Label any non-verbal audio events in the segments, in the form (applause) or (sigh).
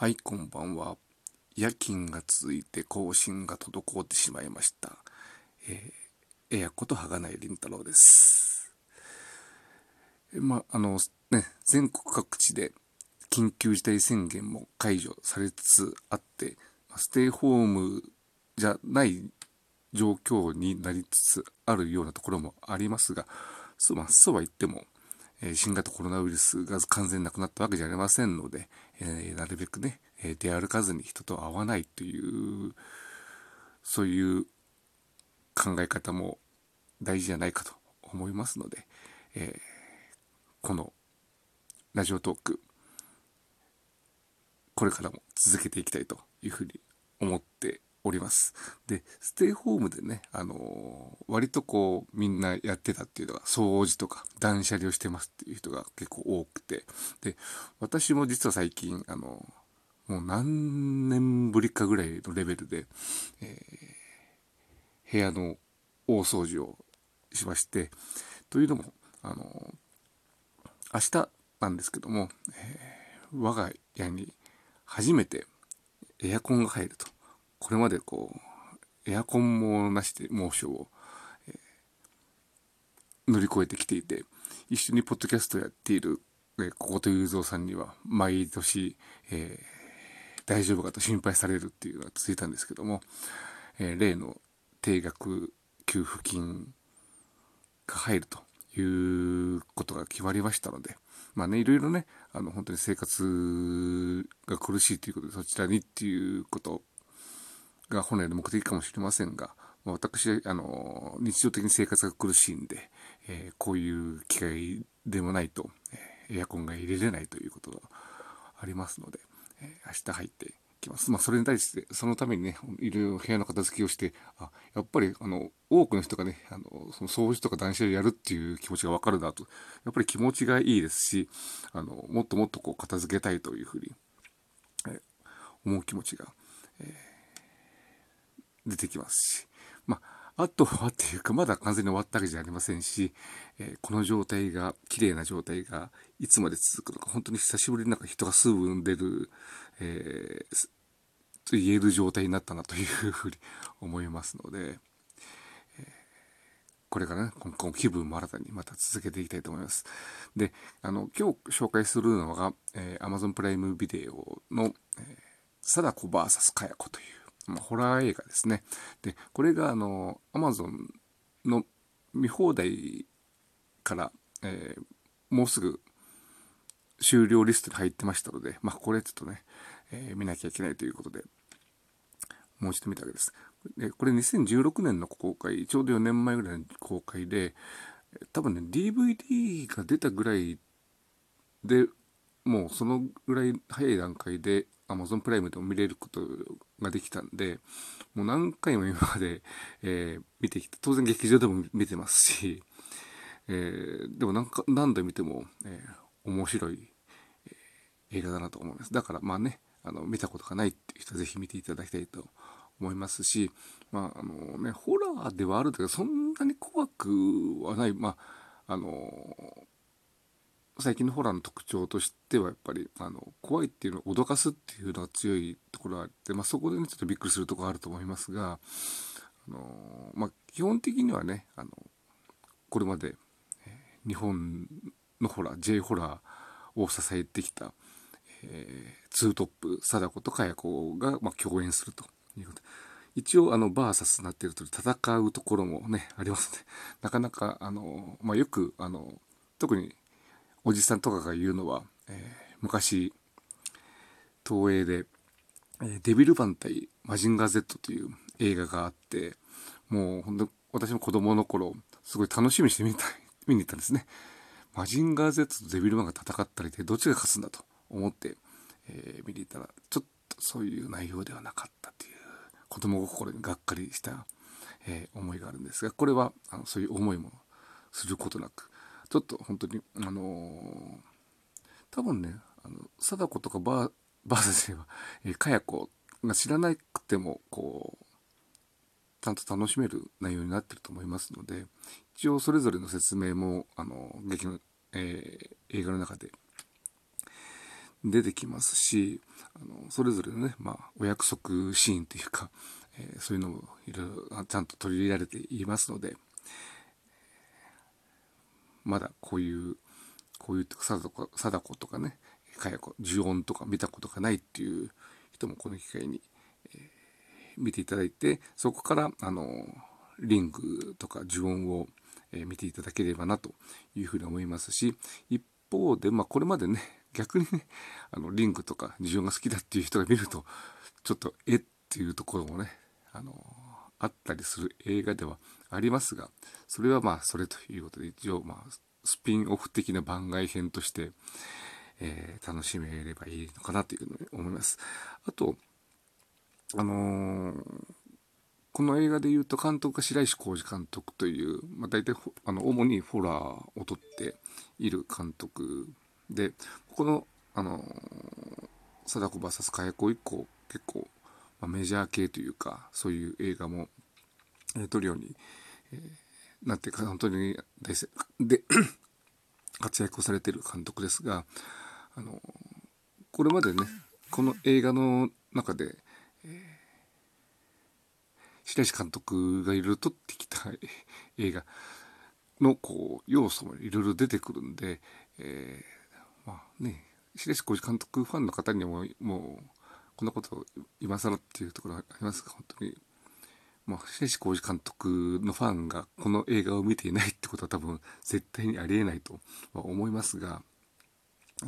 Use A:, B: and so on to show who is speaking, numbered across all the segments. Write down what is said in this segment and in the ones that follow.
A: はい、こんばんは。夜勤が続いて更新が滞ってしまいました。えー、エアことはがないりんたろうです。えまあ、の、ね、全国各地で緊急事態宣言も解除されつつあって、ステイホームじゃない状況になりつつあるようなところもありますが、そう,、まあ、そうは言っても、え新型コロナウイルスが完全なくなったわけじゃありませんので、えなるべくね、え出歩かずに人と会わないというそういう考え方も大事じゃないかと思いますので、えー、このラジオトークこれからも続けていきたいというふうに思っております。で、ステイホームでね、あのー、割とこう、みんなやってたっていうのが、掃除とか断捨離をしてますっていう人が結構多くて、で、私も実は最近、あのー、もう何年ぶりかぐらいのレベルで、えー、部屋の大掃除をしまして、というのも、あの明日なんですけども、え我が家に初めてエアコンが入ると。これまでこう、エアコンもなしで猛暑を、えー、乗り越えてきていて、一緒にポッドキャストやっている、えー、小言雄三さんには、毎年、えー、大丈夫かと心配されるっていうのが続いたんですけども、えー、例の定額給付金が入るということが決まりましたので、まあね、いろいろね、あの、本当に生活が苦しいということで、そちらにっていうことが本来の目的かもしれませんが、まあ、私、あの、日常的に生活が苦しいんで、えー、こういう機会でもないと、え、エアコンが入れれないということがありますので、えー、明日入ってきます。まあ、それに対して、そのためにね、いろいろ部屋の片付けをして、あ、やっぱり、あの、多くの人がね、あの、その掃除とか断捨離やるっていう気持ちがわかるなと、やっぱり気持ちがいいですし、あの、もっともっとこう、片付けたいというふうに、え思う気持ちが、えー出てきますし、まあ、あとはっていうか、まだ完全に終わったわけじゃありませんし、えー、この状態が、綺麗な状態がいつまで続くのか、本当に久しぶりになんか人が数分出る、えー、と言える状態になったなというふうに思いますので、これからね、今後気分も新たにまた続けていきたいと思います。で、あの、今日紹介するのが、えー、Amazon プライムビデオの、えー、貞子 VS かや子というまあ、ホラー映画ですね。で、これがあの、アマゾンの見放題から、えー、もうすぐ終了リストに入ってましたので、まあ、これちょっとね、えー、見なきゃいけないということで、もう一度見たわけです。で、これ2016年の公開、ちょうど4年前ぐらいの公開で、多分ね、DVD が出たぐらいで、もうそのぐらい早い段階で Amazon プライムでも見れることができたんで、もう何回も今まで、えー、見てきて、当然劇場でも見てますし、えー、でも何か何度見ても、えー、面白い、えー、映画だなと思います。だからまあね、あの見たことがないっていう人はぜひ見ていただきたいと思いますし、まああのね、ホラーではあるんだけど、そんなに怖くはない、まあ、あの最近のホラーの特徴としてはやっぱりあの怖いっていうのを脅かすっていうのが強いところがあって、まあ、そこでねちょっとびっくりするところあると思いますが、あのまあ、基本的にはねあのこれまで、日本のホラー J ホラーを支えてきた、えー、ツートップ貞子とかや子が、まあ、共演するということで。一応、あの、バーサスになっていると戦うところもね、ありますね。なかなか、あの、まあ、よく、あの、特におじさんとかが言うのは、えー、昔、東映で、デビル版対マジンガー Z という映画があって、もう本当私も子供の頃、すごい楽しみにして見た見に行ったんですね。マジンガー Z とデビルマンが戦ったりで、どっちが勝つんだと思って、えー、見に行ったら、ちょっとそういう内容ではなかったという、子供心にがっかりした、えー、思いがあるんですが、これはあのそういう思いもすることなく、ちょっと本当に、あのー、多分ね、あの、貞子とかバー、バーサでは、えー、かや子が知らなくても、こう、ちゃんと楽しめる内容になってると思いますので、一応それぞれの説明も、あの、劇の、えー、映画の中で出てきますし、あの、それぞれのね、まあ、お約束シーンというか、えー、そういうのもいろいろちゃんと取り入れられていますので、まだこういう、こういう貞子とかね、かや子、呪音とか見たことがないっていう人もこの機会に、えー、見ていただいて、そこから、あの、リングとか呪音を、えー、見ていただければなというふうに思いますし、一方で、まあこれまでね、逆にね、あの、リングとか事情が好きだっていう人が見ると、ちょっと、えっていうところもね、あの、あったりする映画ではありますが、それはまあ、それということで、一応、まあ、スピンオフ的な番外編として、えー、楽しめればいいのかなというふうに思います。あと、あのー、この映画で言うと監督が白石浩二監督という、まあ、大体あの主にホラーを撮っている監督で、この、あの、貞子 VS かや子以降、結構、ま、メジャー系というか、そういう映画も、え、撮るように、え、なってか、本当に大で (coughs) 活躍をされてる監督ですが、あの、これまでね、この映画の中で、えー、白石監督がいろいろ撮ってきた映画のこう要素もいろいろ出てくるんで、えーまあね、白石浩二監督ファンの方にも、もう、こんなことを今更っていうところありますが、本当に、まあ、白石浩二監督のファンがこの映画を見ていないってことは多分絶対にありえないとは思いますが、え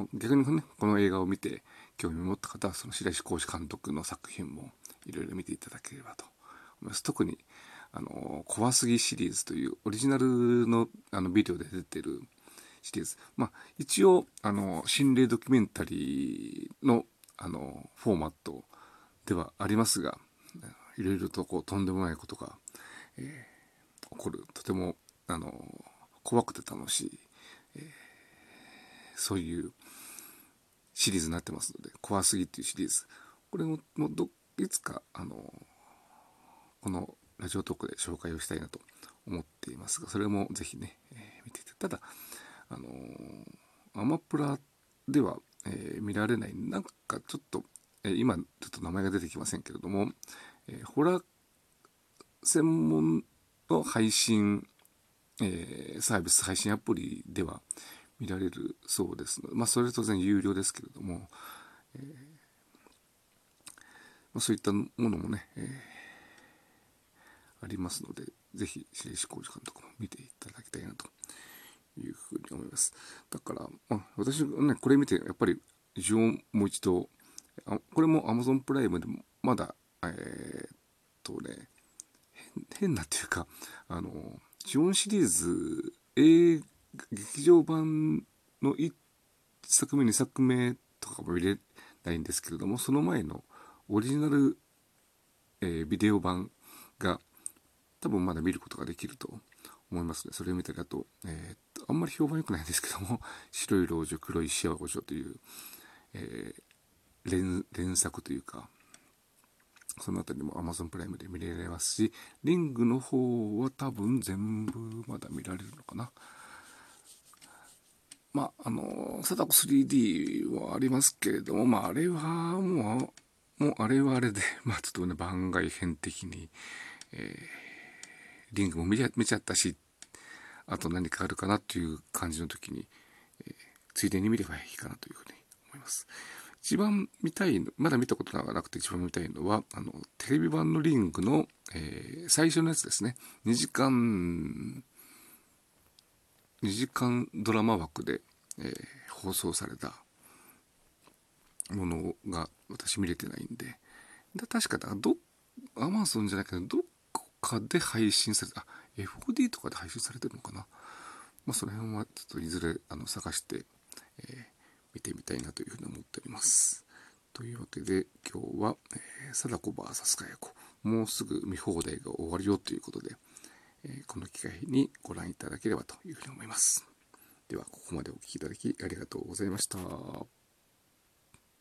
A: ー、逆にね、この映画を見て興味を持った方は、その白石浩二監督の作品もいろいろ見ていただければと思います。特に、あの、怖すぎシリーズというオリジナルのあのビデオで出てるシリーズ。まあ、一応、あの、心霊ドキュメンタリーの、あの、フォーマットではありますが、いろいろとこう、とんでもないことが、えー、起こる。とても、あの、怖くて楽しい、えー、そういうシリーズになってますので、怖すぎっていうシリーズ。これも、もど、いつか、あの、このラジオトークで紹介をしたいなと思っていますが、それもぜひね、えー、見ていて。ただ、あのー、アマプラでは、えー、見られない、なんかちょっと、えー、今ちょっと名前が出てきませんけれども、えー、ホラー専門の配信、え、サービス配信アプリでは見られるそうですので、まあ、それは当然有料ですけれども、えまあ、そういったものもね、え、ありますので、ぜひ、白石浩二監督も見ていただきたいなというふうに思います。だから、まあ、私ね、これ見て、やっぱり、ジオンもう一度、あこれも Amazon プライムでも、まだ、えー、っとね、変なっていうか、あの、ジオンシリーズ、映劇場版の1作目、2作目とかも見れないんですけれども、その前のオリジナル、えー、ビデオ版が多分まだ見ることができると思いますね。それを見たり、あと、えー、あんまり評判良くないんですけども、(laughs) 白い老女、黒い幸子女という、えー、連連作というか、そのあたりも Amazon プライムで見られますし、リングの方は多分全部まだ見られるのかな。まあ、あの、貞子 3D はありますけれども、まあ、あれはもう、もうあれはあれで、(laughs) まあ、ちょっとね、番外編的に、えー、リングも見ちゃ見ちゃったしあと何かあるかなっていう感じの時に、えー、ついでに見ればいいかなというふうに思います。一番見たい、まだ見たことがなくて一番見たいのは、あの、テレビ版のリングの、えー、最初のやつですね。2時間、2時間ドラマ枠で、えー、放送されたものが私見れてないんで、だ確かだ、ど、アマゾンじゃないけど、どこかで配信された、FOD とかで配信されてるのかな？まあ、その辺はちょっといずれあの探して、えー、見てみたいなというふうに思っております。というわけで今日は、えー、貞子 VS かや子もうすぐ見放題が終わるよということで、えー、この機会にご覧いただければというふうに思います。ではここまでお聴きいただきありがとうございました。